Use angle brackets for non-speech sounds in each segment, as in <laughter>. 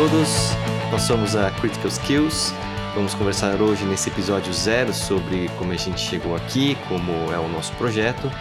todos. Nós somos a Critical Skills. Vamos conversar hoje nesse episódio zero sobre como a gente chegou aqui, como é o nosso projeto.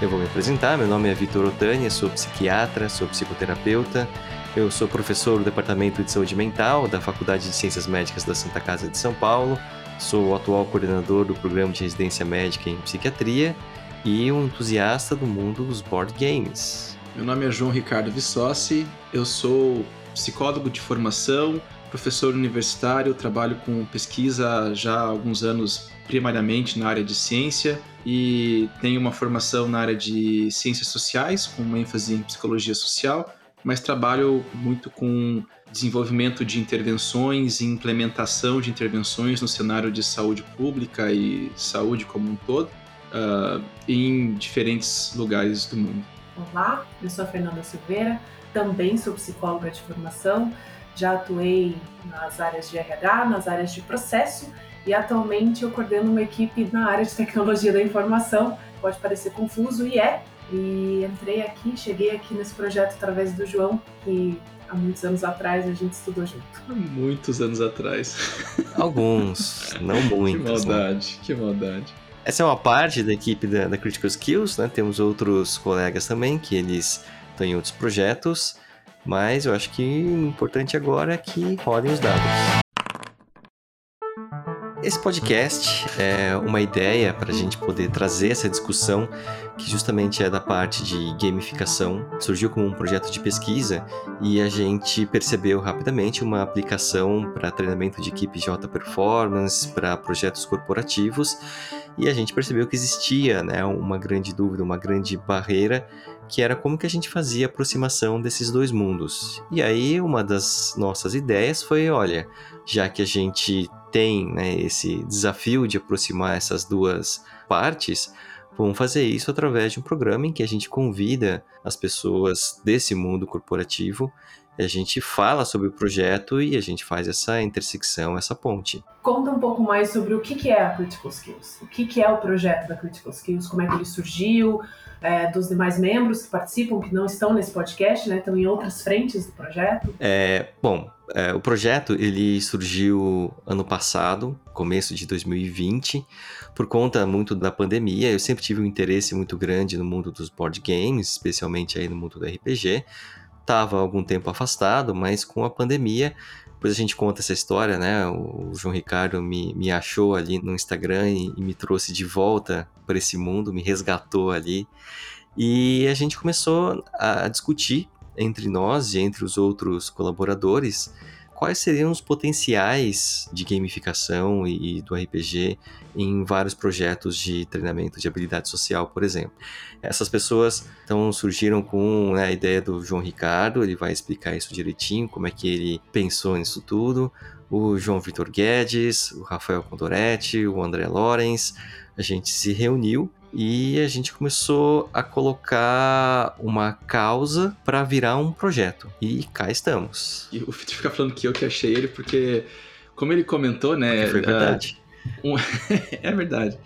Eu vou me apresentar. Meu nome é Vitor Otânia, sou psiquiatra, sou psicoterapeuta. Eu sou professor do Departamento de Saúde Mental da Faculdade de Ciências Médicas da Santa Casa de São Paulo. Sou o atual coordenador do programa de residência médica em psiquiatria e um entusiasta do mundo dos board games. Meu nome é João Ricardo Vissossi, eu sou psicólogo de formação, professor universitário, trabalho com pesquisa já há alguns anos, primariamente na área de ciência, e tenho uma formação na área de ciências sociais, com uma ênfase em psicologia social, mas trabalho muito com desenvolvimento de intervenções e implementação de intervenções no cenário de saúde pública e saúde como um todo, uh, em diferentes lugares do mundo. Olá, eu sou a Fernanda Silveira, também sou psicóloga de formação, já atuei nas áreas de RH, nas áreas de processo e atualmente eu coordeno uma equipe na área de tecnologia da informação. Pode parecer confuso e é. E entrei aqui, cheguei aqui nesse projeto através do João, que há muitos anos atrás a gente estudou junto. Muitos anos atrás. Alguns, não <laughs> muitos. Que né? maldade, né? que maldade. Essa é uma parte da equipe da, da Critical Skills, né? Temos outros colegas também que eles estão em outros projetos, mas eu acho que o importante agora é que rodem os dados. Esse podcast é uma ideia para a gente poder trazer essa discussão que justamente é da parte de gamificação. Surgiu como um projeto de pesquisa e a gente percebeu rapidamente uma aplicação para treinamento de equipes de alta performance, para projetos corporativos e a gente percebeu que existia né, uma grande dúvida, uma grande barreira, que era como que a gente fazia a aproximação desses dois mundos. E aí uma das nossas ideias foi, olha, já que a gente tem né, esse desafio de aproximar essas duas partes, vamos fazer isso através de um programa em que a gente convida as pessoas desse mundo corporativo a gente fala sobre o projeto e a gente faz essa intersecção, essa ponte. Conta um pouco mais sobre o que é a Critical Skills, o que é o projeto da Critical Skills, como é que ele surgiu, é, dos demais membros que participam, que não estão nesse podcast, né, estão em outras frentes do projeto. É, bom, é, o projeto ele surgiu ano passado, começo de 2020, por conta muito da pandemia. Eu sempre tive um interesse muito grande no mundo dos board games, especialmente aí no mundo do RPG estava algum tempo afastado, mas com a pandemia, depois a gente conta essa história, né? O João Ricardo me, me achou ali no Instagram e, e me trouxe de volta para esse mundo, me resgatou ali. E a gente começou a discutir entre nós e entre os outros colaboradores quais seriam os potenciais de gamificação e, do RPG em vários projetos de treinamento de habilidade social, por exemplo. Essas pessoas então surgiram com né, a ideia do João Ricardo, ele vai explicar isso direitinho, como é que ele pensou nisso tudo. O João Vitor Guedes, o Rafael Condoretti, o André Lorenz, a gente se reuniu e a gente começou a colocar uma causa para virar um projeto. E cá estamos. E o Fito fica falando que eu que achei ele, porque, como ele comentou, né? Porque foi verdade. Uh, um... <laughs> é verdade.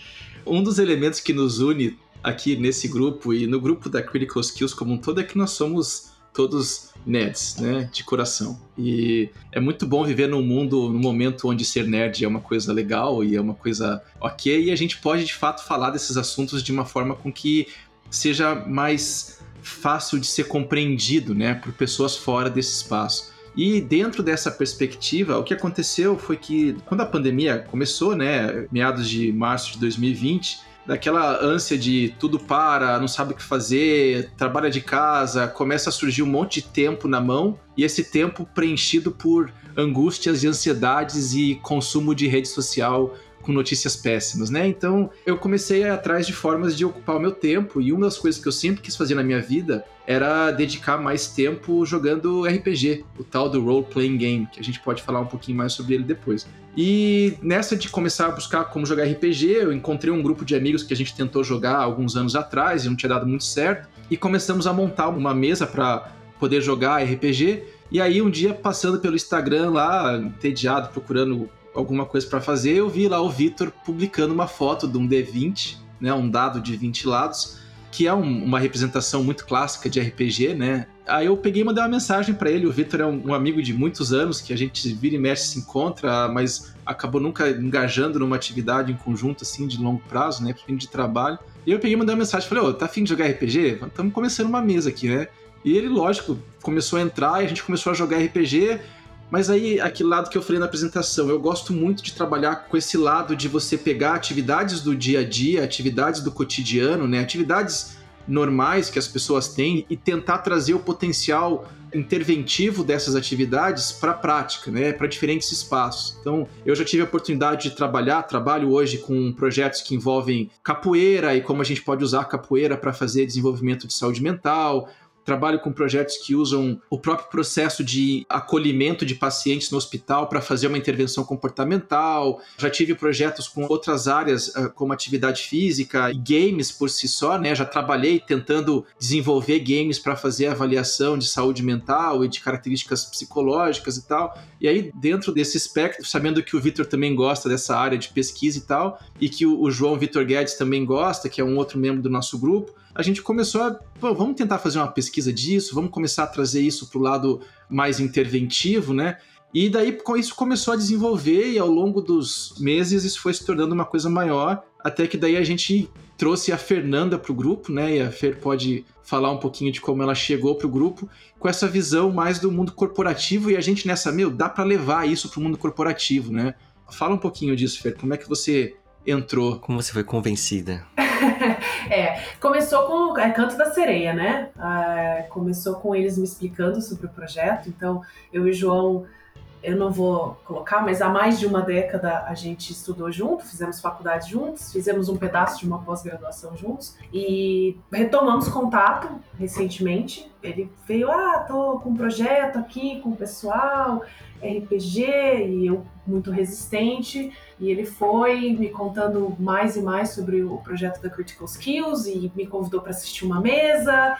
Um dos elementos que nos une aqui nesse grupo e no grupo da Critical Skills como um todo é que nós somos todos nerds, né, de coração. E é muito bom viver num mundo, num momento onde ser nerd é uma coisa legal e é uma coisa ok, e a gente pode de fato falar desses assuntos de uma forma com que seja mais fácil de ser compreendido, né, por pessoas fora desse espaço. E dentro dessa perspectiva, o que aconteceu foi que quando a pandemia começou, né, meados de março de 2020, daquela ânsia de tudo para, não sabe o que fazer, trabalha de casa, começa a surgir um monte de tempo na mão e esse tempo preenchido por angústias e ansiedades e consumo de rede social com notícias péssimas, né? Então eu comecei atrás de formas de ocupar o meu tempo e uma das coisas que eu sempre quis fazer na minha vida era dedicar mais tempo jogando RPG, o tal do role playing game, que a gente pode falar um pouquinho mais sobre ele depois. E nessa de começar a buscar como jogar RPG, eu encontrei um grupo de amigos que a gente tentou jogar alguns anos atrás e não tinha dado muito certo, e começamos a montar uma mesa para poder jogar RPG. E aí um dia passando pelo Instagram lá, entediado, procurando alguma coisa para fazer, eu vi lá o Vitor publicando uma foto de um D20, né, um dado de 20 lados, que é um, uma representação muito clássica de RPG, né? Aí eu peguei e mandei uma mensagem para ele. O Vitor é um, um, amigo de muitos anos, que a gente vira e mexe se encontra, mas acabou nunca engajando numa atividade em conjunto, assim, de longo prazo, né? Fim de trabalho. E eu peguei e mandei uma mensagem, falei, ô, oh, tá afim de jogar RPG? Estamos começando uma mesa aqui, né? E ele, lógico, começou a entrar e a gente começou a jogar RPG. Mas aí, aquele lado que eu falei na apresentação, eu gosto muito de trabalhar com esse lado de você pegar atividades do dia a dia, atividades do cotidiano, né? Atividades normais que as pessoas têm e tentar trazer o potencial interventivo dessas atividades para a prática, né, para diferentes espaços. Então, eu já tive a oportunidade de trabalhar, trabalho hoje com projetos que envolvem capoeira e como a gente pode usar a capoeira para fazer desenvolvimento de saúde mental, trabalho com projetos que usam o próprio processo de acolhimento de pacientes no hospital para fazer uma intervenção comportamental. Já tive projetos com outras áreas, ah, como atividade física e games por si só, né? Já trabalhei tentando desenvolver games para fazer avaliação de saúde mental e de características psicológicas e tal. E aí, dentro desse espectro, sabendo que o Vitor também gosta dessa área de pesquisa e tal, e que o João Vitor Guedes também gosta, que é um outro membro do nosso grupo, a gente começou a, vamos tentar fazer uma pesquisa disso, vamos começar a trazer isso para o lado mais interventivo, né? E daí isso começou a desenvolver e ao longo dos meses isso foi se tornando uma coisa maior, até que daí a gente trouxe a Fernanda para o grupo, né? E a Fer pode falar um pouquinho de como ela chegou para o grupo com essa visão mais do mundo corporativo e a gente nessa, meu, dá para levar isso para o mundo corporativo, né? Fala um pouquinho disso, Fer, como é que você entrou? Como você foi convencida? <laughs> é, começou com é, Canto da Sereia, né? Ah, começou com eles me explicando sobre o projeto. Então, eu e o João, eu não vou colocar, mas há mais de uma década a gente estudou junto, fizemos faculdade juntos, fizemos um pedaço de uma pós-graduação juntos e retomamos contato recentemente. Ele veio, ah, tô com um projeto aqui com o pessoal, RPG, e eu muito resistente. E ele foi me contando mais e mais sobre o projeto da Critical Skills e me convidou para assistir uma mesa.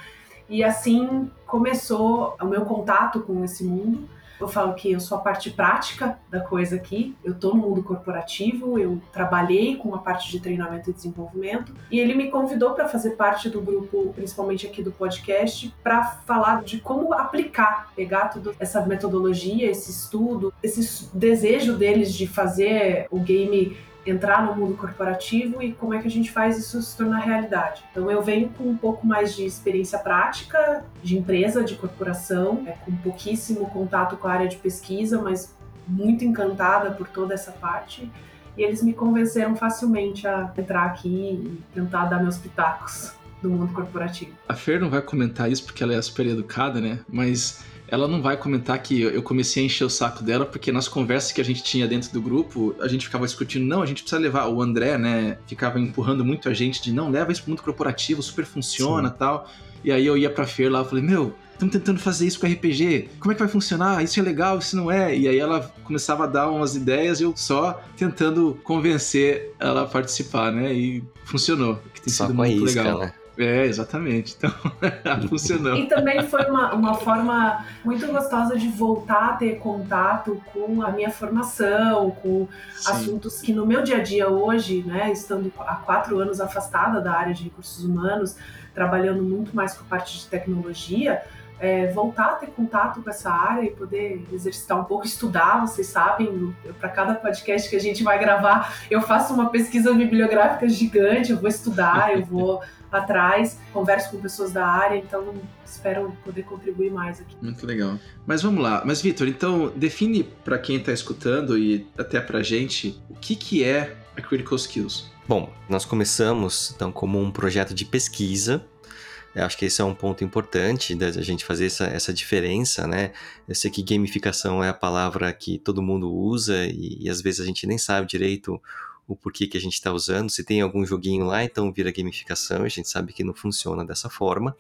E assim começou o meu contato com esse mundo. Eu falo que eu sou a parte prática da coisa aqui. Eu estou no mundo corporativo, eu trabalhei com a parte de treinamento e desenvolvimento. E ele me convidou para fazer parte do grupo, principalmente aqui do podcast, para falar de como aplicar, pegar toda essa metodologia, esse estudo, esse desejo deles de fazer o game entrar no mundo corporativo e como é que a gente faz isso se tornar realidade. Então eu venho com um pouco mais de experiência prática de empresa, de corporação, é, com pouquíssimo contato com a área de pesquisa, mas muito encantada por toda essa parte. E eles me convenceram facilmente a entrar aqui e tentar dar meus pitacos do mundo corporativo. A Fer não vai comentar isso porque ela é super educada, né? Mas ela não vai comentar que eu comecei a encher o saco dela, porque nas conversas que a gente tinha dentro do grupo, a gente ficava discutindo, não, a gente precisa levar. O André, né, ficava empurrando muito a gente de não, leva isso pro mundo corporativo, super funciona Sim. tal. E aí eu ia pra Fer lá e falei, meu, estamos tentando fazer isso com RPG. Como é que vai funcionar? Isso é legal, isso não é? E aí ela começava a dar umas ideias e eu só tentando convencer ela a participar, né? E funcionou. Que tem só sido muito isca, legal. Né? É, exatamente. Então, <laughs> funcionou. E também foi uma, uma forma muito gostosa de voltar a ter contato com a minha formação, com Sim. assuntos que no meu dia a dia hoje, né, estando há quatro anos afastada da área de recursos humanos, trabalhando muito mais com a parte de tecnologia, é, voltar a ter contato com essa área e poder exercitar um pouco, estudar. Vocês sabem, para cada podcast que a gente vai gravar, eu faço uma pesquisa bibliográfica gigante, eu vou estudar, eu vou <laughs> atrás, converso com pessoas da área, então espero poder contribuir mais aqui. Muito legal. Mas vamos lá. Mas Vitor, então define para quem está escutando e até para gente o que que é a Critical Skills. Bom, nós começamos então como um projeto de pesquisa eu acho que esse é um ponto importante da gente fazer essa, essa diferença, né? Eu sei que gamificação é a palavra que todo mundo usa e, e às vezes a gente nem sabe direito o porquê que a gente está usando. Se tem algum joguinho lá, então vira gamificação, a gente sabe que não funciona dessa forma.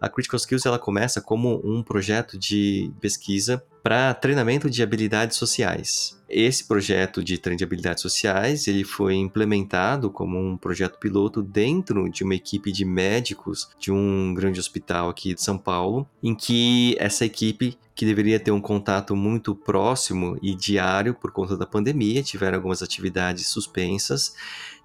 A Critical Skills ela começa como um projeto de pesquisa para treinamento de habilidades sociais. Esse projeto de treino de habilidades sociais ele foi implementado como um projeto piloto dentro de uma equipe de médicos de um grande hospital aqui de São Paulo, em que essa equipe que deveria ter um contato muito próximo e diário por conta da pandemia, tiveram algumas atividades suspensas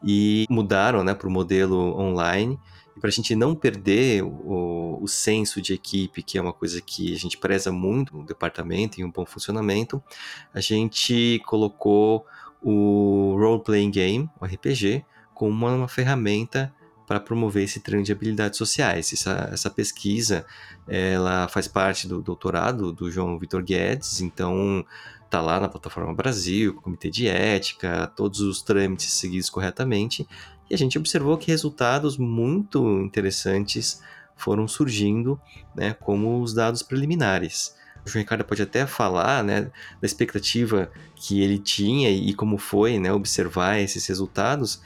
e mudaram né, para o modelo online para a gente não perder o, o, senso de equipe, que é uma coisa que a gente preza muito no departamento e um bom funcionamento, a gente colocou o Role Playing Game, o RPG, como uma, uma ferramenta para promover esse treino de habilidades sociais. Essa, essa pesquisa ela faz parte do doutorado do João Vitor Guedes, então tá lá na plataforma Brasil, comitê de ética, todos os trâmites seguidos corretamente, e a gente observou que resultados muito interessantes foram surgindo, né, como os dados preliminares. O João Ricardo pode até falar né, da expectativa que ele tinha e como foi né, observar esses resultados,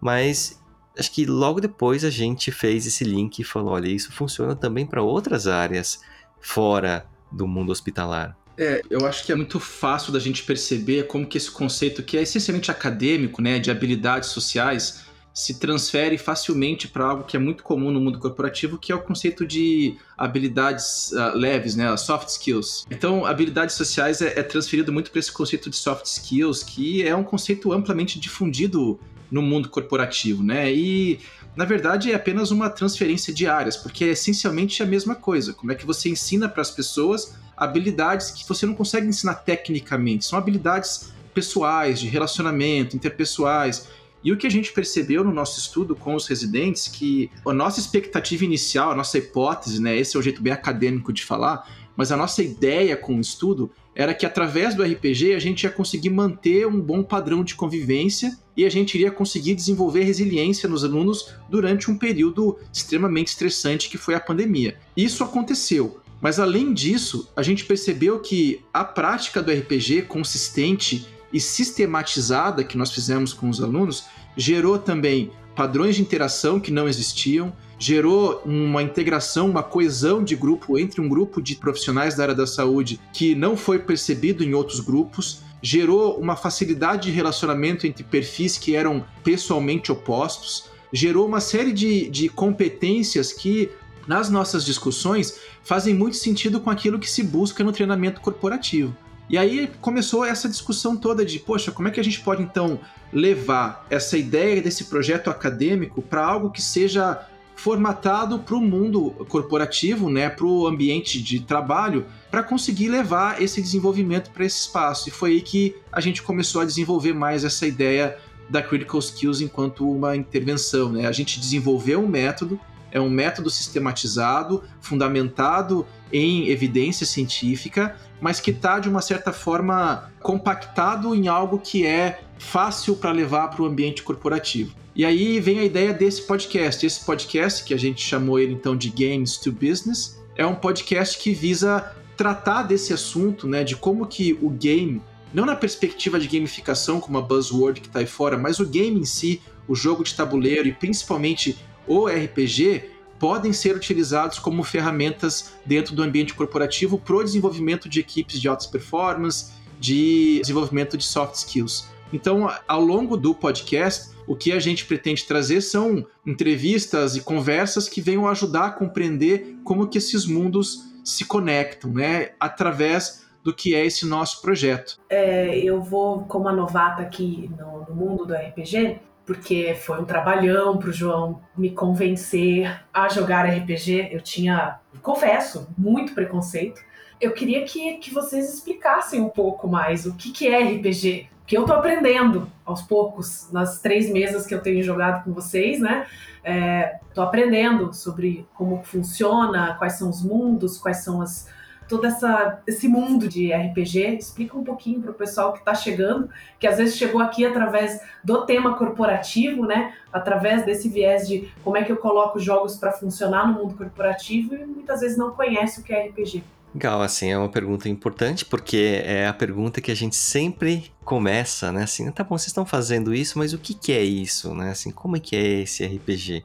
mas acho que logo depois a gente fez esse link e falou: olha, isso funciona também para outras áreas fora do mundo hospitalar. É, eu acho que é muito fácil da gente perceber como que esse conceito, que é essencialmente acadêmico, né, de habilidades sociais, se transfere facilmente para algo que é muito comum no mundo corporativo, que é o conceito de habilidades uh, leves, né, soft skills. Então, habilidades sociais é, é transferido muito para esse conceito de soft skills, que é um conceito amplamente difundido no mundo corporativo, né? E na verdade é apenas uma transferência de áreas, porque é essencialmente a mesma coisa. Como é que você ensina para as pessoas habilidades que você não consegue ensinar tecnicamente, são habilidades pessoais, de relacionamento, interpessoais. E o que a gente percebeu no nosso estudo com os residentes que a nossa expectativa inicial, a nossa hipótese, né, esse é o jeito bem acadêmico de falar, mas a nossa ideia com o estudo era que através do RPG a gente ia conseguir manter um bom padrão de convivência e a gente iria conseguir desenvolver resiliência nos alunos durante um período extremamente estressante que foi a pandemia. Isso aconteceu, mas além disso, a gente percebeu que a prática do RPG consistente e sistematizada que nós fizemos com os alunos gerou também padrões de interação que não existiam, gerou uma integração, uma coesão de grupo entre um grupo de profissionais da área da saúde que não foi percebido em outros grupos, gerou uma facilidade de relacionamento entre perfis que eram pessoalmente opostos, gerou uma série de, de competências que, nas nossas discussões, fazem muito sentido com aquilo que se busca no treinamento corporativo. E aí começou essa discussão toda de, poxa, como é que a gente pode então levar essa ideia desse projeto acadêmico para algo que seja formatado para o mundo corporativo, né, para o ambiente de trabalho, para conseguir levar esse desenvolvimento para esse espaço. E foi aí que a gente começou a desenvolver mais essa ideia da Critical Skills enquanto uma intervenção. Né? A gente desenvolveu um método, é um método sistematizado, fundamentado em evidência científica, mas que está, de uma certa forma, compactado em algo que é fácil para levar para o ambiente corporativo. E aí vem a ideia desse podcast. Esse podcast, que a gente chamou ele então de Games to Business, é um podcast que visa tratar desse assunto, né, de como que o game, não na perspectiva de gamificação como a buzzword que está aí fora, mas o game em si, o jogo de tabuleiro e principalmente o RPG podem ser utilizados como ferramentas dentro do ambiente corporativo para o desenvolvimento de equipes de altas performance, de desenvolvimento de soft skills. Então, ao longo do podcast, o que a gente pretende trazer são entrevistas e conversas que venham ajudar a compreender como que esses mundos se conectam, né, através do que é esse nosso projeto. É, eu vou, como a novata aqui no, no mundo do RPG, porque foi um trabalhão para o João me convencer a jogar RPG. Eu tinha, confesso, muito preconceito. Eu queria que, que vocês explicassem um pouco mais o que, que é RPG. Que eu estou aprendendo aos poucos, nas três mesas que eu tenho jogado com vocês, né? É, aprendendo sobre como funciona, quais são os mundos, quais são as, todo essa, esse mundo de RPG. Explica um pouquinho para o pessoal que está chegando, que às vezes chegou aqui através do tema corporativo, né? Através desse viés de como é que eu coloco jogos para funcionar no mundo corporativo e muitas vezes não conhece o que é RPG. Legal, assim, é uma pergunta importante porque é a pergunta que a gente sempre começa, né? Assim, tá bom, vocês estão fazendo isso, mas o que, que é isso, né? Assim, como é que é esse RPG?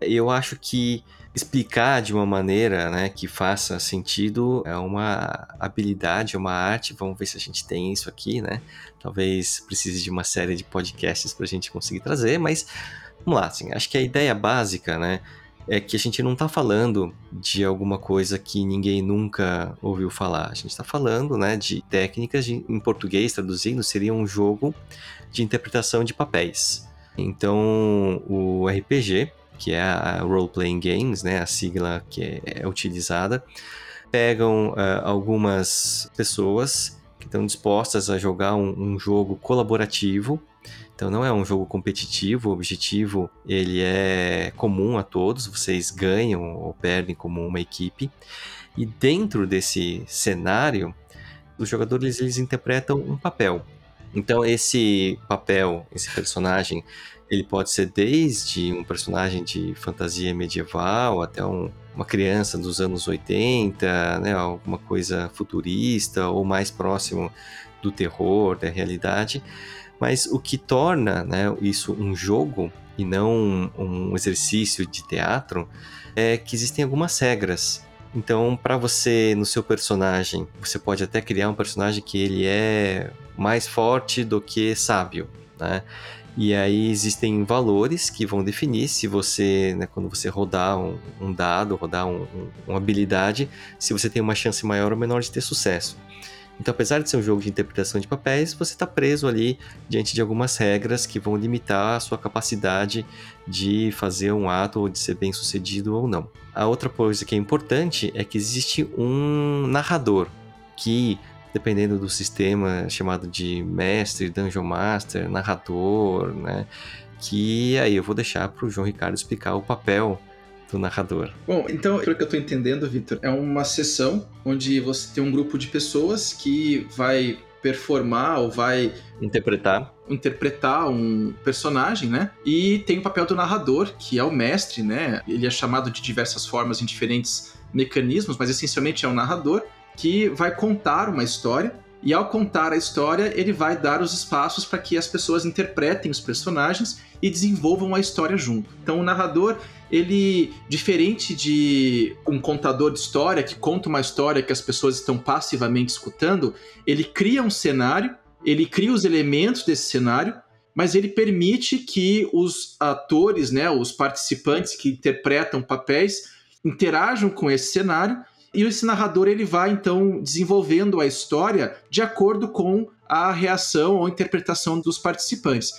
Eu acho que explicar de uma maneira né, que faça sentido é uma habilidade, uma arte. Vamos ver se a gente tem isso aqui, né? Talvez precise de uma série de podcasts para a gente conseguir trazer, mas vamos lá, assim, acho que a ideia básica, né? É que a gente não está falando de alguma coisa que ninguém nunca ouviu falar. A gente está falando né, de técnicas, de, em português traduzindo, seria um jogo de interpretação de papéis. Então, o RPG que é a Role Playing Games, né, a sigla que é, é utilizada, pegam uh, algumas pessoas que estão dispostas a jogar um, um, jogo colaborativo. Então não é um jogo competitivo, o objetivo ele é comum a todos, vocês ganham ou perdem como uma equipe. E dentro desse cenário, os jogadores eles interpretam um papel. Então esse papel, esse personagem, ele pode ser desde um personagem de fantasia medieval até um, uma criança dos anos 80, né, alguma coisa futurista ou mais próximo do terror, da realidade. Mas o que torna né, isso um jogo e não um exercício de teatro é que existem algumas regras. Então, para você, no seu personagem, você pode até criar um personagem que ele é mais forte do que sábio, né? E aí existem valores que vão definir se você, né, quando você rodar um, um dado, rodar um, um, uma habilidade, se você tem uma chance maior ou menor de ter sucesso. Então, apesar de ser um jogo de interpretação de papéis, você está preso ali diante de algumas regras que vão limitar a sua capacidade de fazer um ato ou de ser bem sucedido ou não. A outra coisa que é importante é que existe um narrador que dependendo do sistema chamado de mestre, dungeon master, narrador, né? Que aí eu vou deixar para o João Ricardo explicar o papel do narrador. Bom, então, pelo que eu estou entendendo, Victor, é uma sessão onde você tem um grupo de pessoas que vai performar ou vai interpretar interpretar um personagem, né? E tem o papel do narrador, que é o mestre, né? Ele é chamado de diversas formas em diferentes mecanismos, mas essencialmente é um narrador que vai contar uma história e ao contar a história, ele vai dar os espaços para que as pessoas interpretem os personagens e desenvolvam a história junto. Então o narrador, ele diferente de um contador de história que conta uma história que as pessoas estão passivamente escutando, ele cria um cenário, ele cria os elementos desse cenário, mas ele permite que os atores, né, os participantes que interpretam papéis interajam com esse cenário e esse narrador ele vai então desenvolvendo a história de acordo com a reação ou interpretação dos participantes.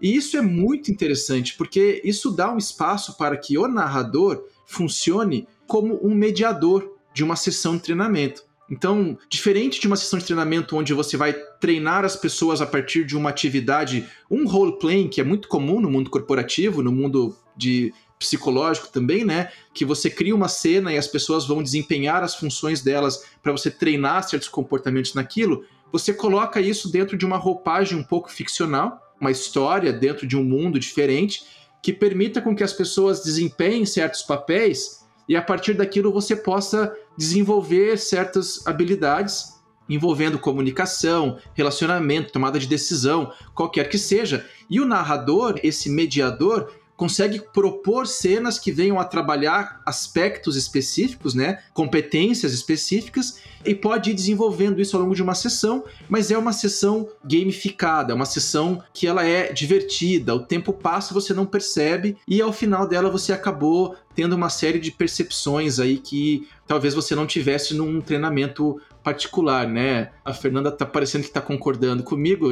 E isso é muito interessante, porque isso dá um espaço para que o narrador funcione como um mediador de uma sessão de treinamento. Então, diferente de uma sessão de treinamento onde você vai treinar as pessoas a partir de uma atividade, um role-playing, que é muito comum no mundo corporativo, no mundo de psicológico também, né? Que você cria uma cena e as pessoas vão desempenhar as funções delas para você treinar certos comportamentos naquilo. Você coloca isso dentro de uma roupagem um pouco ficcional, uma história dentro de um mundo diferente que permita com que as pessoas desempenhem certos papéis e a partir daquilo você possa desenvolver certas habilidades envolvendo comunicação, relacionamento, tomada de decisão, qualquer que seja. E o narrador, esse mediador, consegue propor cenas que venham a trabalhar aspectos específicos, né, competências específicas, e pode ir desenvolvendo isso ao longo de uma sessão, mas é uma sessão gamificada, é uma sessão que ela é divertida, o tempo passa você não percebe, e ao final dela você acabou tendo uma série de percepções aí que talvez você não tivesse num treinamento particular, né? A Fernanda tá parecendo que tá concordando comigo.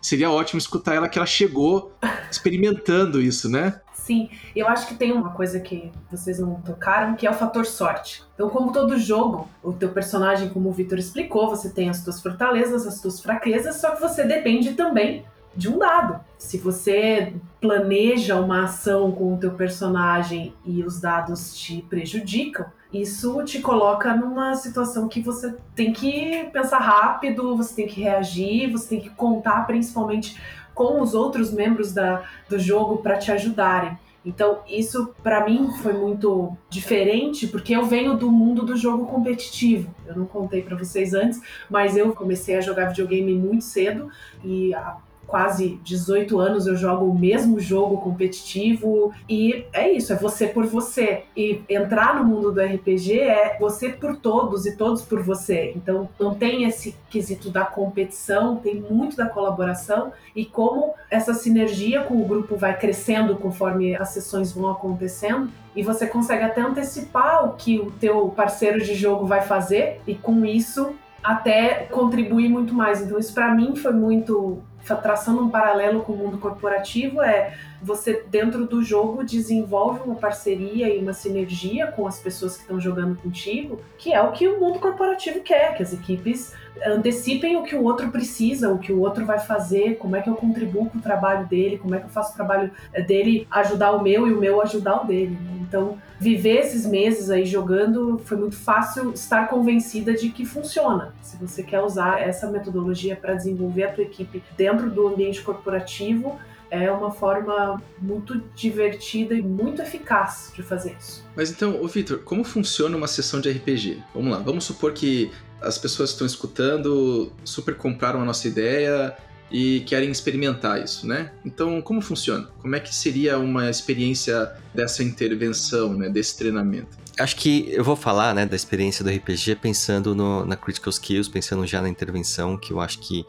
Seria ótimo escutar ela que ela chegou experimentando isso, né? Sim, eu acho que tem uma coisa que vocês não tocaram, que é o fator sorte. Então, como todo jogo, o teu personagem, como o Victor explicou, você tem as tuas fortalezas, as tuas fraquezas, só que você depende também de um dado. Se você planeja uma ação com o teu personagem e os dados te prejudicam, isso te coloca numa situação que você tem que pensar rápido, você tem que reagir, você tem que contar principalmente com os outros membros da, do jogo para te ajudarem. Então, isso para mim foi muito diferente, porque eu venho do mundo do jogo competitivo. Eu não contei para vocês antes, mas eu comecei a jogar videogame muito cedo e a quase 18 anos eu jogo o mesmo jogo competitivo e é isso, é você por você. E entrar no mundo do RPG é você por todos e todos por você. Então não tem esse quesito da competição, tem muito da colaboração e como essa sinergia com o grupo vai crescendo conforme as sessões vão acontecendo e você consegue até antecipar o que o teu parceiro de jogo vai fazer e com isso até contribuir muito mais. Então isso para mim foi muito traçando um paralelo com o mundo corporativo, é você dentro do jogo desenvolve uma parceria e uma sinergia com as pessoas que estão jogando contigo, que é o que o mundo corporativo quer, que as equipes antecipem o que o outro precisa, o que o outro vai fazer, como é que eu contribuo com o trabalho dele, como é que eu faço o trabalho eh, dele ajudar o meu e o meu ajudar o dele. Então, viver esses meses aí jogando foi muito fácil estar convencida de que funciona. Se você quer usar essa metodologia para desenvolver a tua equipe dentro do ambiente corporativo, é uma forma muito divertida e muito eficaz de fazer isso. Mas então, ô Victor, como funciona uma sessão de RPG? Vamos lá, vamos supor que as pessoas que estão escutando super compraram a nossa ideia e querem experimentar isso, né? Então, como funciona? Como é que seria uma experiência dessa intervenção, né, desse treinamento? Acho que eu vou falar, né, da experiência do RPG pensando no, na critical skills, pensando já na intervenção, que eu acho que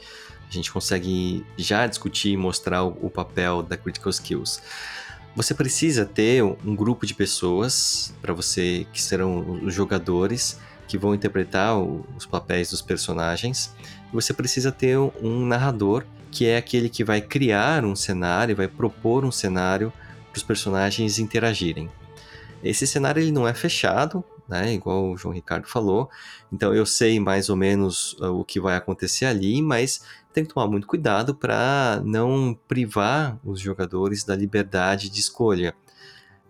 a gente consegue já discutir e mostrar o, papel da critical skills. Você precisa ter um grupo de pessoas para você que serão os jogadores que vão interpretar os papéis dos personagens. Você precisa ter um narrador, que é aquele que vai criar um cenário, vai propor um cenário para os personagens interagirem. Esse cenário ele não é fechado, né, igual o João Ricardo falou. Então eu sei mais ou menos uh, o que vai acontecer ali, mas tem que tomar muito cuidado para não privar os jogadores da liberdade de escolha.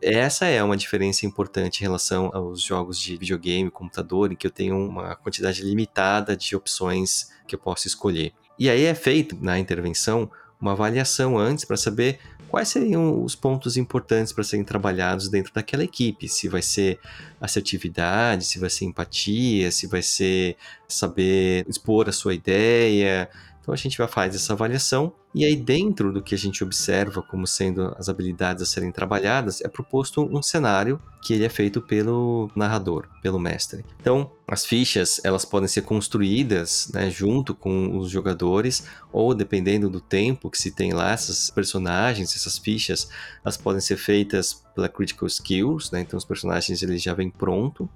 Essa é uma diferença importante em relação aos jogos de videogame, computador, em que eu tenho uma quantidade limitada de opções que eu posso escolher. E aí é feito na intervenção uma avaliação antes para saber quais seriam os pontos importantes para serem trabalhados dentro daquela equipe. Se vai ser assertividade, se vai ser empatia, se vai ser saber expor a sua ideia, então a gente vai fazer essa avaliação e aí dentro do que a gente observa como sendo as habilidades a serem trabalhadas é proposto um cenário que ele é feito pelo narrador, pelo mestre. Então as fichas elas podem ser construídas né, junto com os jogadores ou dependendo do tempo que se tem lá essas personagens, essas fichas, elas podem ser feitas pela critical skills, né? Então os personagens eles já vêm pronto.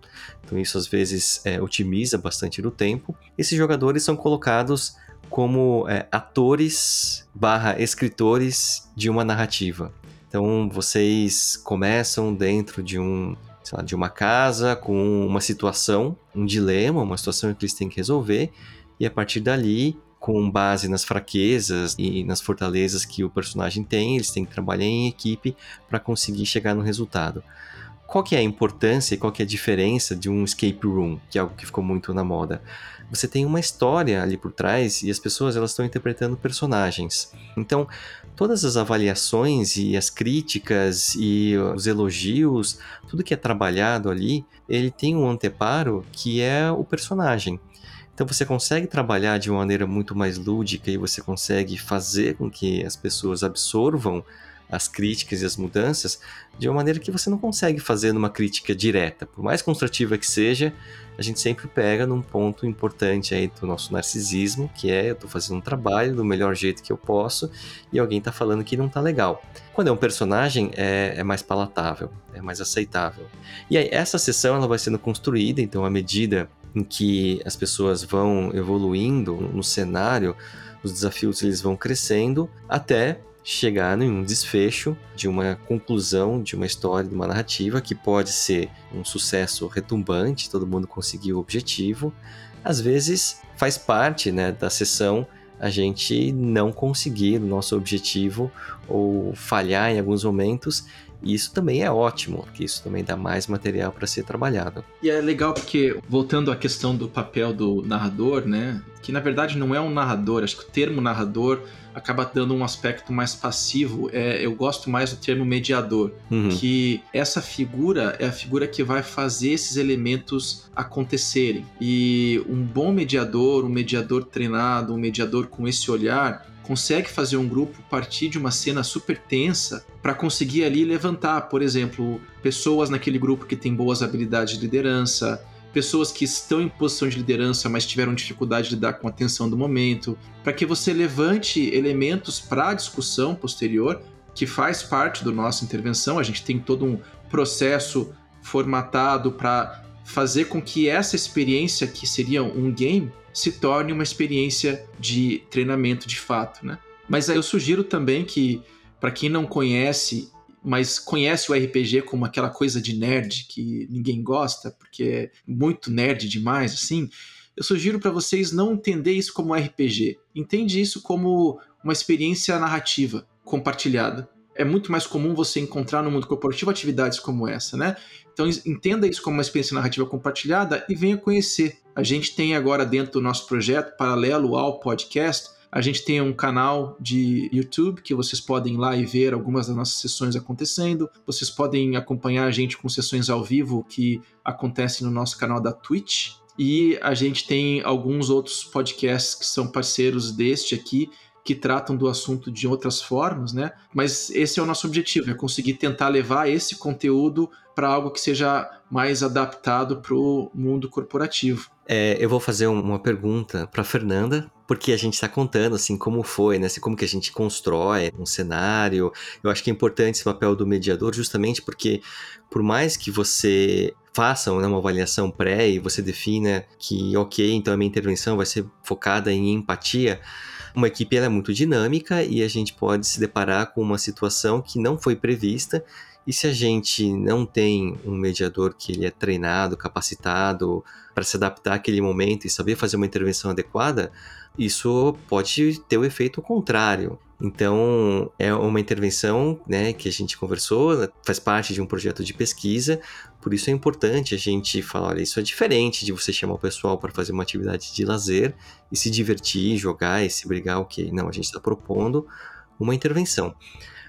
Então isso às vezes é, otimiza bastante do tempo. Esses jogadores são colocados como é, atores barra escritores de uma narrativa. Então vocês começam dentro de um lá, de uma casa com uma situação, um dilema, uma situação que eles têm que resolver, e a partir dali, com base nas fraquezas e nas fortalezas que o personagem tem, eles têm que trabalhar em equipe para conseguir chegar no resultado. Qual que é a importância e qual que é a diferença de um escape room, que é algo que ficou muito na moda? Você tem uma história ali por trás e as pessoas elas estão interpretando personagens. Então, todas as avaliações e as críticas e os elogios, tudo que é trabalhado ali, ele tem um anteparo que é o personagem. Então você consegue trabalhar de uma maneira muito mais lúdica e você consegue fazer com que as pessoas absorvam as críticas e as mudanças de uma maneira que você não consegue fazer numa crítica direta. Por mais construtiva que seja, a gente sempre pega num ponto importante aí do nosso narcisismo, que é eu estou fazendo um trabalho do melhor jeito que eu posso e alguém está falando que não está legal. Quando é um personagem, é, é, mais palatável, é mais aceitável. E aí, essa sessão ela vai sendo construída, então, à medida em que as pessoas vão evoluindo no cenário, os desafios eles vão crescendo até chegar em um desfecho de uma conclusão de uma história, de uma narrativa que pode ser um sucesso retumbante, todo mundo conseguiu o objetivo. Às vezes faz parte né, da sessão a gente não conseguir o nosso objetivo ou falhar em alguns momentos. E isso também é ótimo, porque isso também dá mais material para ser trabalhado. E é legal porque, voltando à questão do papel do narrador, né? Que na verdade não é um narrador, acho que o termo narrador acaba dando um aspecto mais passivo. É, eu gosto mais do termo mediador, uhum. que essa figura é a figura que vai fazer esses elementos acontecerem. E um bom mediador, um mediador treinado, um mediador com esse olhar, consegue fazer um grupo partir de uma cena super tensa para conseguir ali levantar, por exemplo, pessoas naquele grupo que tem boas habilidades de liderança, pessoas que estão em posição de liderança, mas tiveram dificuldade de lidar com a tensão do momento, para que você levante elementos para a discussão posterior, que faz parte da nossa intervenção. A gente tem todo um processo formatado para fazer com que essa experiência, que seria um game, se torne uma experiência de treinamento de fato, né? Mas eu sugiro também que, para quem não conhece, mas conhece o RPG como aquela coisa de nerd que ninguém gosta, porque é muito nerd demais, assim, eu sugiro para vocês não entender isso como RPG. Entende isso como uma experiência narrativa compartilhada. É muito mais comum você encontrar no mundo corporativo atividades como essa, né? Então entenda isso como uma experiência narrativa compartilhada e venha conhecer. A gente tem agora dentro do nosso projeto, paralelo ao podcast, a gente tem um canal de YouTube que vocês podem ir lá e ver algumas das nossas sessões acontecendo. Vocês podem acompanhar a gente com sessões ao vivo que acontecem no nosso canal da Twitch. E a gente tem alguns outros podcasts que são parceiros deste aqui, que tratam do assunto de outras formas, né? Mas esse é o nosso objetivo, é conseguir tentar levar esse conteúdo para algo que seja mais adaptado para o mundo corporativo. É, eu vou fazer uma pergunta para Fernanda, porque a gente está contando assim como foi, né? Assim, como que a gente constrói um cenário. Eu acho que é importante esse papel do mediador, justamente porque por mais que você faça né, uma avaliação pré e você defina que ok, então a minha intervenção vai ser focada em empatia. Uma equipe é muito dinâmica e a gente pode se deparar com uma situação que não foi prevista. E se a gente não tem um mediador que ele é treinado, capacitado para se adaptar àquele momento e saber fazer uma intervenção adequada, isso pode ter o efeito contrário. Então, é uma intervenção né, que a gente conversou, faz parte de um projeto de pesquisa, por isso é importante a gente falar: olha, isso é diferente de você chamar o pessoal para fazer uma atividade de lazer e se divertir, jogar e se brigar, ok. Não, a gente está propondo uma intervenção.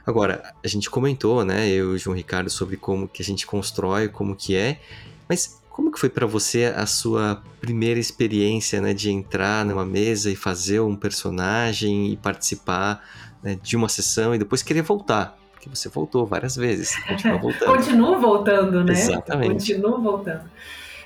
Agora, a gente comentou, né, eu e o João Ricardo, sobre como que a gente constrói, como que é, mas como que foi para você a sua primeira experiência, né, de entrar numa mesa e fazer um personagem e participar né, de uma sessão e depois querer voltar? Porque você voltou várias vezes, continua <laughs> voltando. Continuo voltando, né? Exatamente. Continuo voltando.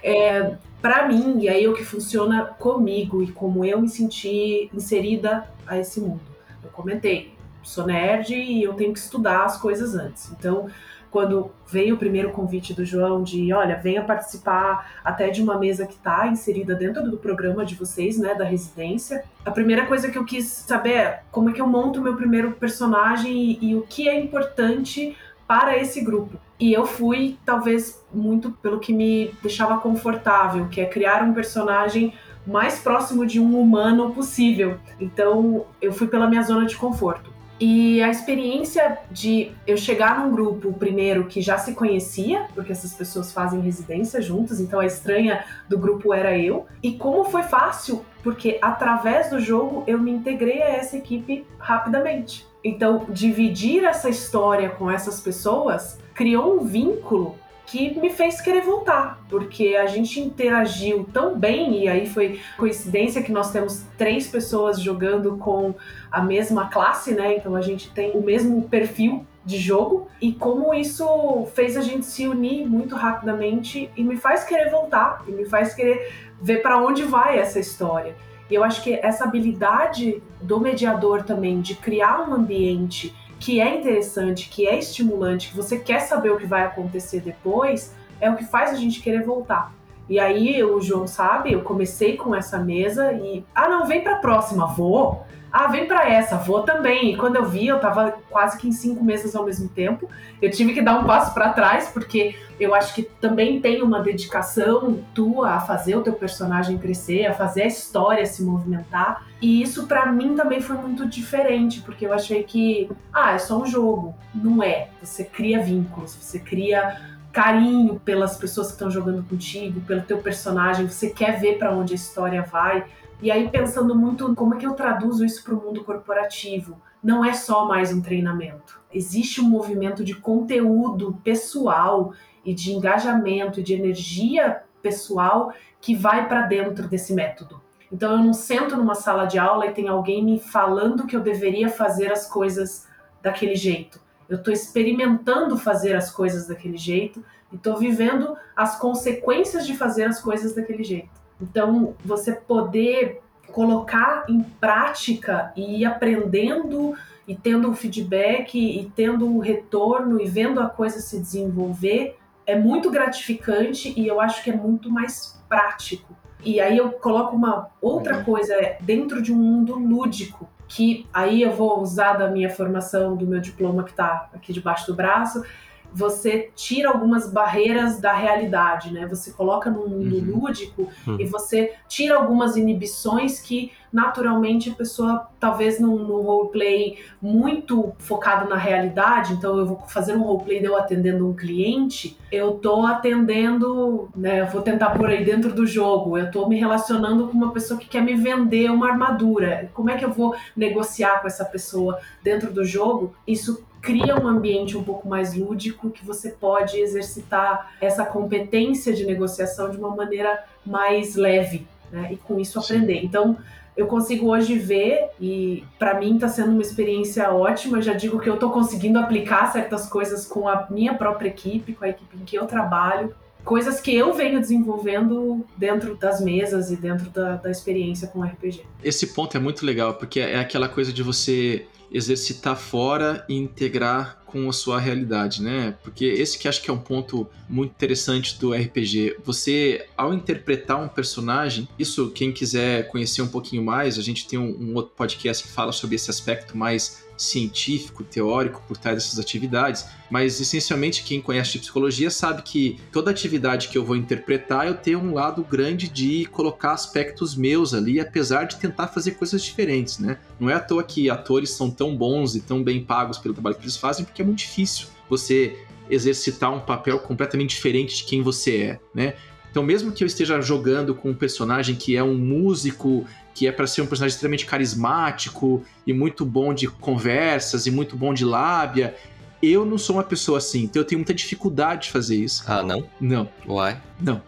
É, para mim, e aí o que funciona comigo e como eu me senti inserida a esse mundo. Eu comentei, sou nerd e eu tenho que estudar as coisas antes. Então, quando veio o primeiro convite do João de, olha, venha participar até de uma mesa que está inserida dentro do programa de vocês, né, da residência. A primeira coisa que eu quis saber é como é que eu monto meu primeiro personagem e, e o que é importante para esse grupo. E eu fui, talvez, muito pelo que me deixava confortável, que é criar um personagem mais próximo de um humano possível. Então, eu fui pela minha zona de conforto. E a experiência de eu chegar num grupo primeiro que já se conhecia, porque essas pessoas fazem residência juntas, então a estranha do grupo era eu. E como foi fácil, porque através do jogo eu me integrei a essa equipe rapidamente. Então, dividir essa história com essas pessoas criou um vínculo que me fez querer voltar, porque a gente interagiu tão bem, e aí foi coincidência que nós temos três pessoas jogando com a mesma classe, né? Então a gente tem o mesmo perfil de jogo e como isso fez a gente se unir muito rapidamente e me faz querer voltar, e me faz querer ver para onde vai essa história. E eu acho que essa habilidade do mediador também de criar um ambiente que é interessante, que é estimulante, que você quer saber o que vai acontecer depois, é o que faz a gente querer voltar. E aí o João sabe, eu comecei com essa mesa e ah não, vem para a próxima, vou. Ah, vem para essa, vou também. E quando eu vi, eu tava quase que em cinco mesas ao mesmo tempo. Eu tive que dar um passo para trás, porque eu acho que também tem uma dedicação tua a fazer o teu personagem crescer, a fazer a história se movimentar. E isso para mim também foi muito diferente, porque eu achei que, ah, é só um jogo. Não é. Você cria vínculos, você cria carinho pelas pessoas que estão jogando contigo, pelo teu personagem, você quer ver para onde a história vai. E aí pensando muito como é que eu traduzo isso para o mundo corporativo. Não é só mais um treinamento. Existe um movimento de conteúdo pessoal e de engajamento e de energia pessoal que vai para dentro desse método. Então eu não sento numa sala de aula e tem alguém me falando que eu deveria fazer as coisas daquele jeito. Eu estou experimentando fazer as coisas daquele jeito e estou vivendo as consequências de fazer as coisas daquele jeito. Então, você poder colocar em prática e ir aprendendo e tendo o feedback e tendo o retorno e vendo a coisa se desenvolver é muito gratificante e eu acho que é muito mais prático. E aí eu coloco uma outra coisa é dentro de um mundo lúdico, que aí eu vou usar da minha formação, do meu diploma que está aqui debaixo do braço, você tira algumas barreiras da realidade, né? Você coloca no mundo uhum. lúdico uhum. e você tira algumas inibições que naturalmente a pessoa talvez num, num roleplay muito focado na realidade, então eu vou fazer um roleplay de eu atendendo um cliente, eu tô atendendo, né, eu vou tentar por aí dentro do jogo, eu tô me relacionando com uma pessoa que quer me vender uma armadura. Como é que eu vou negociar com essa pessoa dentro do jogo? Isso cria um ambiente um pouco mais lúdico que você pode exercitar essa competência de negociação de uma maneira mais leve, né? E com isso aprender. Então, eu consigo hoje ver e para mim está sendo uma experiência ótima. Eu já digo que eu estou conseguindo aplicar certas coisas com a minha própria equipe, com a equipe em que eu trabalho, coisas que eu venho desenvolvendo dentro das mesas e dentro da, da experiência com RPG. Esse ponto é muito legal porque é aquela coisa de você exercitar fora e integrar com a sua realidade, né? Porque esse que acho que é um ponto muito interessante do RPG. Você, ao interpretar um personagem, isso quem quiser conhecer um pouquinho mais, a gente tem um, um outro podcast que fala sobre esse aspecto mais científico, teórico por trás dessas atividades, mas essencialmente quem conhece de psicologia sabe que toda atividade que eu vou interpretar eu tenho um lado grande de colocar aspectos meus ali, apesar de tentar fazer coisas diferentes, né? Não é à toa que atores são tão bons e tão bem pagos pelo trabalho que eles fazem, porque é muito difícil você exercitar um papel completamente diferente de quem você é, né? Então, mesmo que eu esteja jogando com um personagem que é um músico que é para ser um personagem extremamente carismático e muito bom de conversas e muito bom de lábia. Eu não sou uma pessoa assim, então eu tenho muita dificuldade de fazer isso. Ah, não? Não. Why? Não.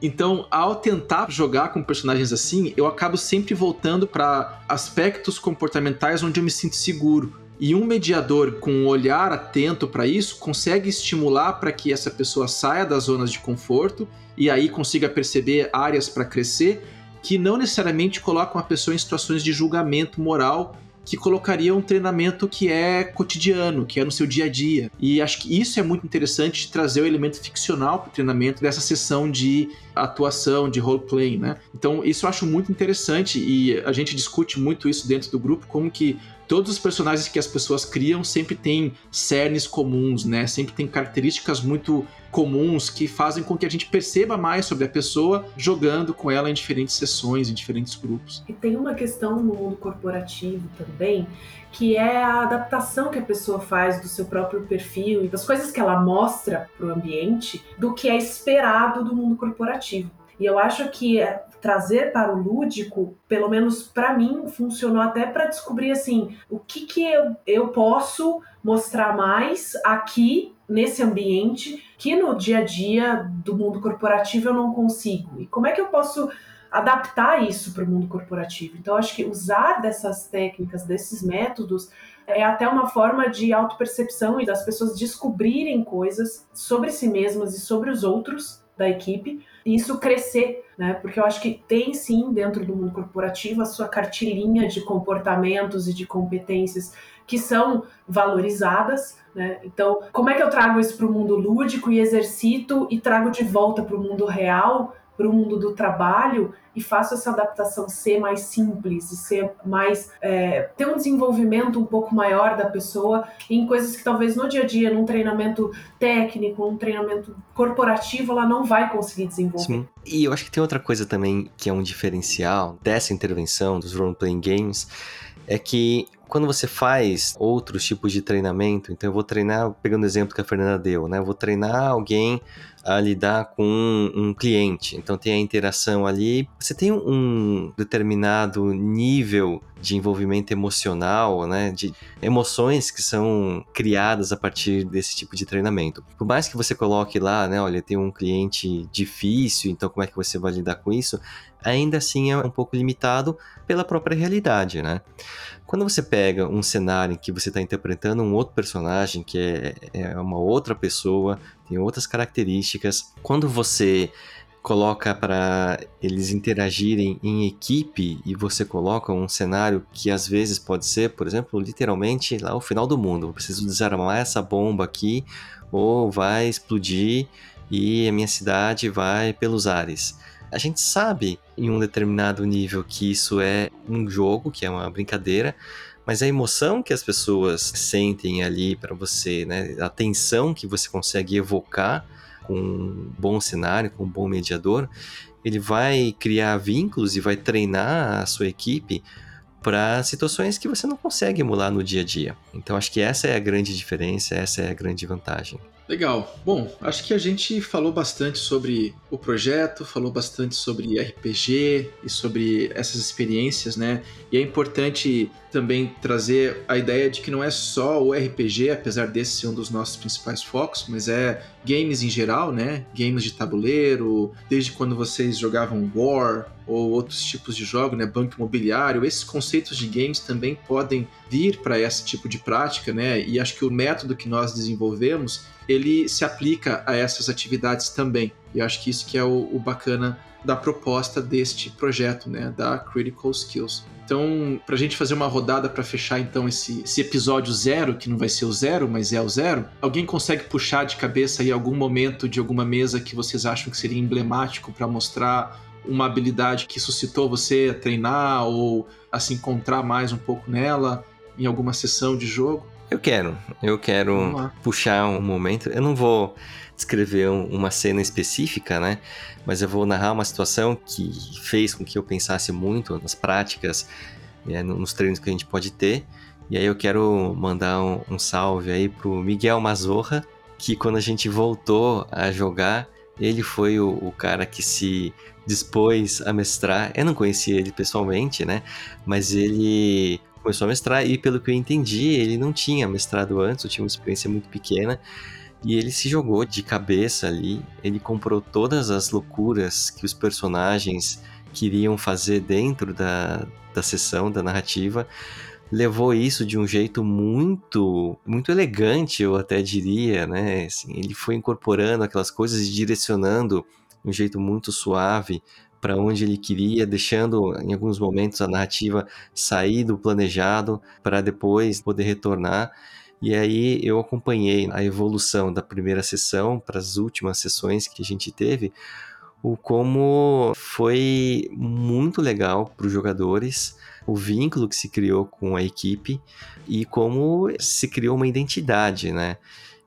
Então, ao tentar jogar com personagens assim, eu acabo sempre voltando para aspectos comportamentais onde eu me sinto seguro. E um mediador com um olhar atento para isso consegue estimular para que essa pessoa saia das zonas de conforto e aí consiga perceber áreas para crescer que não necessariamente colocam a pessoa em situações de julgamento moral que colocaria um treinamento que é cotidiano, que é no seu dia a dia. E acho que isso é muito interessante de trazer o elemento ficcional para o treinamento dessa sessão de atuação, de role-playing, né? Então, isso eu acho muito interessante e a gente discute muito isso dentro do grupo, como que todos os personagens que as pessoas criam sempre têm cernes comuns, né? Sempre tem características muito comuns que fazem com que a gente perceba mais sobre a pessoa jogando com ela em diferentes sessões, em diferentes grupos. E tem uma questão no mundo corporativo também, que é a adaptação que a pessoa faz do seu próprio perfil e das coisas que ela mostra para o ambiente do que é esperado do mundo corporativo. E eu acho que é, trazer para o lúdico, pelo menos para mim, funcionou até para descobrir assim o que, que eu, eu posso mostrar mais aqui nesse ambiente que no dia a dia do mundo corporativo eu não consigo. E como é que eu posso adaptar isso para o mundo corporativo? Então, acho que usar dessas técnicas, desses métodos, é até uma forma de autopercepção e das pessoas descobrirem coisas sobre si mesmas e sobre os outros da equipe isso crescer, né? Porque eu acho que tem sim dentro do mundo corporativo a sua cartilinha de comportamentos e de competências que são valorizadas, né? Então, como é que eu trago isso para o mundo lúdico e exercito e trago de volta para o mundo real, para o mundo do trabalho e faço essa adaptação ser mais simples e ser mais é, ter um desenvolvimento um pouco maior da pessoa em coisas que talvez no dia a dia, num treinamento técnico, num treinamento corporativo, ela não vai conseguir desenvolver. Sim. E eu acho que tem outra coisa também que é um diferencial dessa intervenção dos role-playing games é que quando você faz outros tipos de treinamento, então eu vou treinar, pegando o exemplo que a Fernanda deu, né? Eu vou treinar alguém a lidar com um, um cliente. Então tem a interação ali. Você tem um determinado nível de envolvimento emocional, né? De emoções que são criadas a partir desse tipo de treinamento. Por mais que você coloque lá, né? Olha, tem um cliente difícil, então como é que você vai lidar com isso? Ainda assim é um pouco limitado pela própria realidade, né? Quando você pega um cenário em que você está interpretando um outro personagem, que é, é uma outra pessoa, tem outras características, quando você coloca para eles interagirem em equipe e você coloca um cenário que às vezes pode ser, por exemplo, literalmente lá o final do mundo. Eu preciso desarmar essa bomba aqui ou vai explodir e a minha cidade vai pelos ares A gente sabe em um determinado nível que isso é um jogo, que é uma brincadeira, mas a emoção que as pessoas sentem ali para você, né, a tensão que você consegue evocar com um bom cenário, com um bom mediador, ele vai criar vínculos e vai treinar a sua equipe para situações que você não consegue emular no dia a dia. Então acho que essa é a grande diferença, essa é a grande vantagem. Legal. Bom, acho que a gente falou bastante sobre o projeto, falou bastante sobre RPG e sobre essas experiências, né? E é importante também trazer a ideia de que não é só o RPG, apesar desse ser um dos nossos principais focos, mas é games em geral, né? Games de tabuleiro, desde quando vocês jogavam War ou outros tipos de jogo, né? Banco imobiliário, esses conceitos de games também podem vir para esse tipo de prática, né? E acho que o método que nós desenvolvemos ele se aplica a essas atividades também. E acho que isso que é o, o bacana da proposta deste projeto, né, da Critical Skills. Então, para a gente fazer uma rodada para fechar então esse, esse, episódio zero, que não vai ser o zero, mas é o zero, alguém consegue puxar de cabeça aí algum momento de alguma mesa que vocês acham que seria emblemático para mostrar uma habilidade que suscitou você a treinar ou a se encontrar mais um pouco nela em alguma sessão de jogo? Eu quero, eu quero puxar um momento. Eu não vou descrever uma cena específica, né? Mas eu vou narrar uma situação que fez com que eu pensasse muito nas práticas, né? nos treinos que a gente pode ter. E aí eu quero mandar um, um salve aí pro Miguel Mazorra, que quando a gente voltou a jogar, ele foi o, o, cara que se dispôs a mestrar. Eu não conhecia ele pessoalmente, né? Mas ele começou a mestrar e, pelo que eu entendi, ele não tinha mestrado antes, tinha uma experiência muito pequena. E ele se jogou de cabeça ali, ele comprou todas as loucuras que os personagens queriam fazer dentro da, da sessão, da narrativa, levou isso de um jeito muito muito elegante, eu até diria, né? Assim, ele foi incorporando aquelas coisas e direcionando de um jeito muito suave para onde ele queria, deixando em alguns momentos a narrativa sair do planejado para depois poder retornar. E aí eu acompanhei a evolução da primeira sessão para as últimas sessões que a gente teve, o como foi muito legal para os jogadores, o vínculo que se criou com a equipe e como se criou uma identidade, né?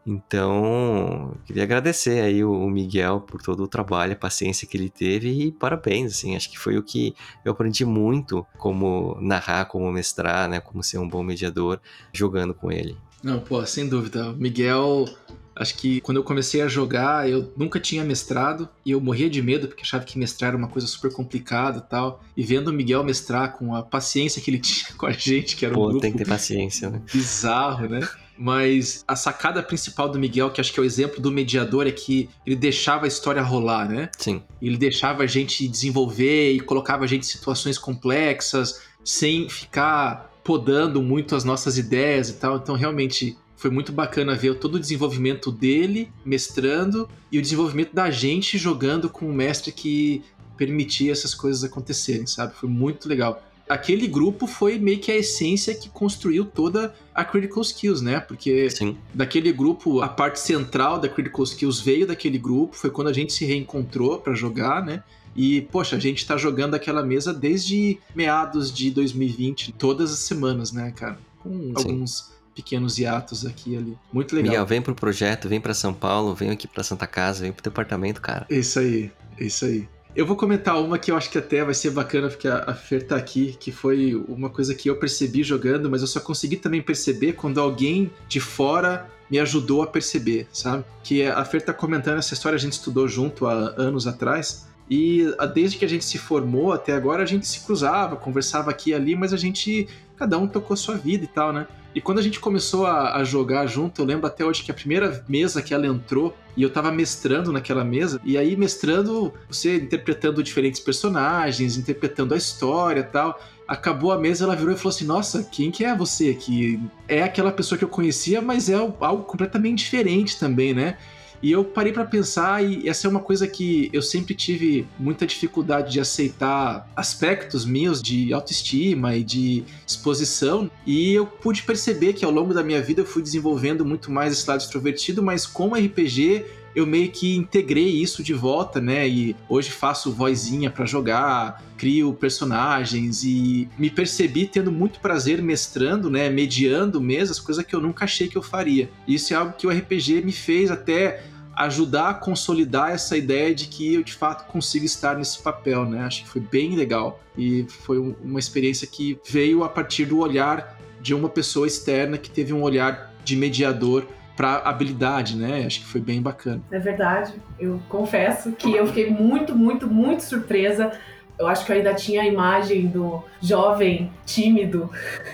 Então, queria agradecer aí o Miguel por todo o trabalho, a paciência que ele teve e parabéns, assim, acho que foi o que eu aprendi muito como narrar, como mestrar, né, como ser um bom mediador jogando com ele. Não, pô, sem dúvida. Miguel, acho que quando eu comecei a jogar, eu nunca tinha mestrado e eu morria de medo porque achava que mestrar era uma coisa super complicada e tal. E vendo o Miguel mestrar com a paciência que ele <laughs> tinha com a gente, que era um Pô, grupo tem que ter paciência, né? bizarro, né? Mas a sacada principal do Miguel, que acho que é o exemplo do mediador, é que ele deixava a história rolar, né? Sim. Ele deixava a gente desenvolver e colocava a gente em situações complexas, sem ficar podando muito as nossas ideias e tal. Então, realmente, foi muito bacana ver todo o desenvolvimento dele mestrando e o desenvolvimento da gente jogando com um mestre que permitia essas coisas acontecerem, sabe? Foi muito legal aquele grupo foi meio que a essência que construiu toda a Critical Skills, né? Porque Sim. daquele grupo, a parte central da Critical Skills veio daquele grupo, foi quando a gente se reencontrou para jogar, né? E, poxa, a gente tá jogando aquela mesa desde meados de 2020, todas as semanas, né, cara? Com Sim. alguns pequenos hiatos aqui e ali. Muito legal. Miguel, vem pro projeto, vem para São Paulo, vem aqui para Santa Casa, vem pro departamento, cara. Isso aí, isso aí. Eu vou comentar uma que eu acho que até vai ser bacana, porque a Fer tá aqui, que foi uma coisa que eu percebi jogando, mas eu só consegui também perceber quando alguém de fora me ajudou a perceber, sabe? Que a Fer tá comentando essa história, a gente estudou junto há anos atrás, e desde que a gente se formou até agora, a gente se cruzava, conversava aqui e ali, mas a gente, cada um tocou sua vida e tal, né? E quando a gente começou a, a, jogar junto, eu lembro até hoje que a primeira mesa que ela entrou, e eu tava mestrando naquela mesa, e aí mestrando, você interpretando diferentes personagens, interpretando a história e tal. Acabou a mesa, ela virou e falou assim: Nossa, quem que é você? Que é aquela pessoa que eu conhecia, mas é algo completamente diferente também, né? E eu parei para pensar, e essa é uma coisa que eu sempre tive muita dificuldade de aceitar aspectos meus de autoestima e de exposição. E eu pude perceber que ao longo da minha vida eu fui desenvolvendo muito mais esse lado extrovertido, mas com RPG eu meio que integrei isso de volta, né? E hoje faço vozinha para jogar, crio personagens e me percebi tendo muito prazer mestrando, né? Mediando mesas, coisa que eu nunca achei que eu faria. Isso é algo que o RPG me fez até ajudar a consolidar essa ideia de que eu de fato consigo estar nesse papel, né? Acho que foi bem legal e foi uma experiência que veio a partir do olhar de uma pessoa externa que teve um olhar de mediador para habilidade, né? Acho que foi bem bacana. É verdade. Eu confesso que eu fiquei muito, muito, muito surpresa. Eu acho que eu ainda tinha a imagem do jovem tímido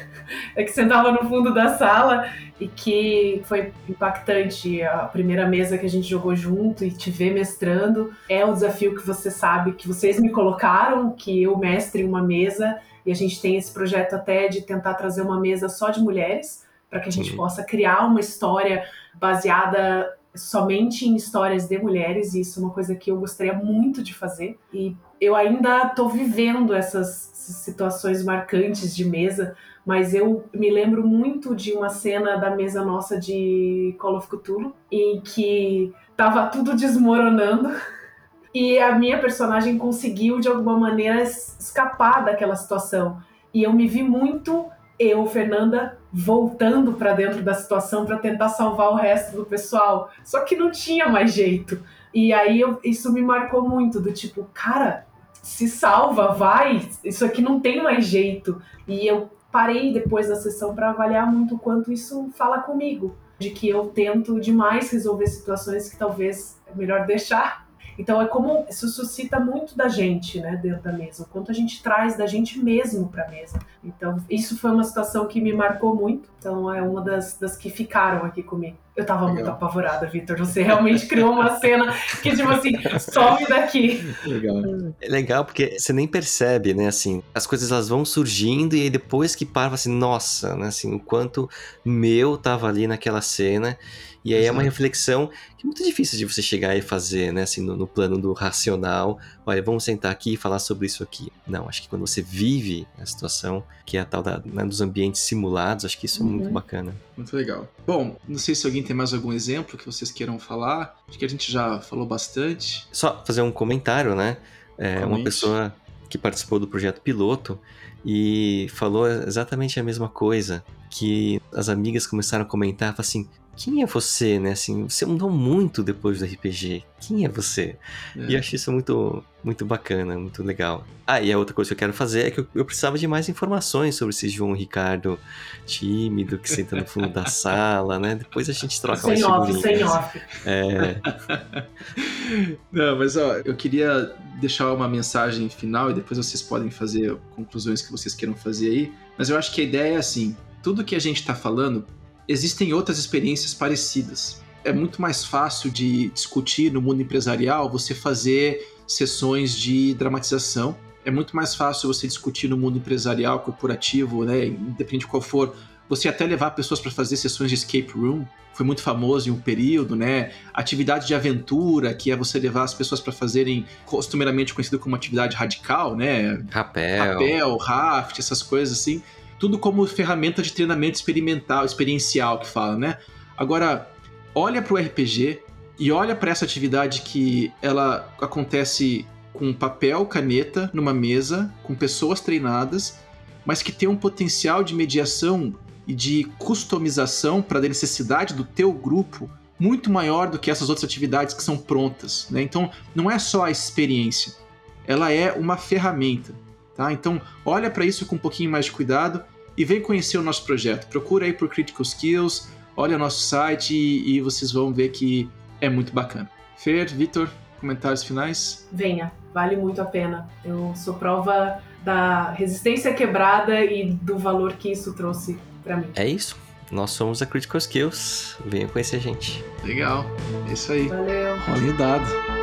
<laughs> que sentava no fundo da sala e que foi impactante a primeira mesa que a gente jogou junto e te ver mestrando. É o desafio que você sabe que vocês me colocaram, que eu mestre uma mesa e a gente tem esse projeto até de tentar trazer uma mesa só de mulheres para que a gente Sim. possa criar uma história baseada somente em histórias de mulheres, e isso é uma coisa que eu gostaria muito de fazer. E eu ainda estou vivendo essas situações marcantes de mesa, mas eu me lembro muito de uma cena da mesa nossa de Call of Cthulhu, em que tava tudo desmoronando. <laughs> E a minha personagem conseguiu, de alguma maneira, escapar daquela situação. E eu me vi muito eu, Fernanda, voltando para dentro da situação para tentar salvar o resto do pessoal. Só que não tinha mais jeito. E aí eu, isso me marcou muito, do tipo, cara, se salva, vai, isso aqui não tem mais jeito. E eu parei depois da sessão para avaliar muito o quanto isso fala comigo, de que eu tento demais resolver situações que talvez é melhor deixar então é como isso suscita muito da gente, né, dentro da mesa, o quanto a gente traz da gente mesmo para a mesa. Então isso foi uma situação que me marcou muito. Então é uma das, das que ficaram aqui comigo. Eu tava Legal. muito apavorada, Vitor. Você realmente criou uma cena que, tipo assim, some daqui. Legal. É legal porque você nem percebe, né? Assim, as coisas elas vão surgindo e aí depois que para, assim, nossa, né? Assim, o quanto meu tava ali naquela cena. E aí Exato. é uma reflexão que é muito difícil de você chegar e fazer, né? Assim, no, no, plano do racional. Olha, vamos sentar aqui e falar sobre isso aqui. Não, acho que quando você vive a situação, que é a tal da, né, dos ambientes simulados, acho que isso é muito uhum. bacana. Muito legal. Bom, não sei se alguém tem mais algum exemplo que vocês queiram falar. Acho que a gente já falou bastante. Só fazer um comentário, né? É, uma pessoa que participou do projeto piloto e falou exatamente a mesma coisa. Que as amigas começaram a comentar, assim, quem é você, né? Assim, você mudou muito depois do RPG. Quem é você? É. E eu acho isso muito, muito bacana, muito legal. Ah, e a outra coisa que eu quero fazer é que eu, eu precisava de mais informações sobre esse João Ricardo tímido que senta no fundo da <laughs> sala, né? Depois a gente troca sem mais off, Sem off. É. <laughs> Não, mas ó, eu queria deixar uma mensagem final e depois vocês podem fazer conclusões que vocês queiram fazer aí. Mas eu acho que a ideia é assim: tudo que a gente está falando existem outras experiências parecidas. É muito mais fácil de discutir no mundo empresarial você fazer sessões de dramatização. É muito mais fácil você discutir no mundo empresarial, corporativo, né, independente de qual for, você até levar pessoas para fazer sessões de escape room. Foi muito famoso em um período, né? Atividade de aventura, que é você levar as pessoas para fazerem costumeiramente conhecido como atividade radical, né? Rapel. Rapel, raft, essas coisas assim tudo como ferramenta de treinamento experimental, experiencial que fala, né? Agora, olha para o RPG e olha para essa atividade que ela acontece com papel, caneta numa mesa, com pessoas treinadas, mas que tem um potencial de mediação e de customização para a necessidade do teu grupo muito maior do que essas outras atividades que são prontas, né? Então, não é só a experiência, ela é uma ferramenta, tá? Então, olha para isso com um pouquinho mais de cuidado e vem conhecer o nosso projeto. Procura aí por Critical Skills, olha nosso site e, e vocês vão ver que é muito bacana. Fer, Vitor, comentários finais? Venha, vale muito a pena. Eu sou prova da resistência quebrada e do valor que isso trouxe para mim. É isso. Nós somos a Critical Skills. Venha conhecer a gente. Legal. É isso aí. Valeu. Rolinho dado.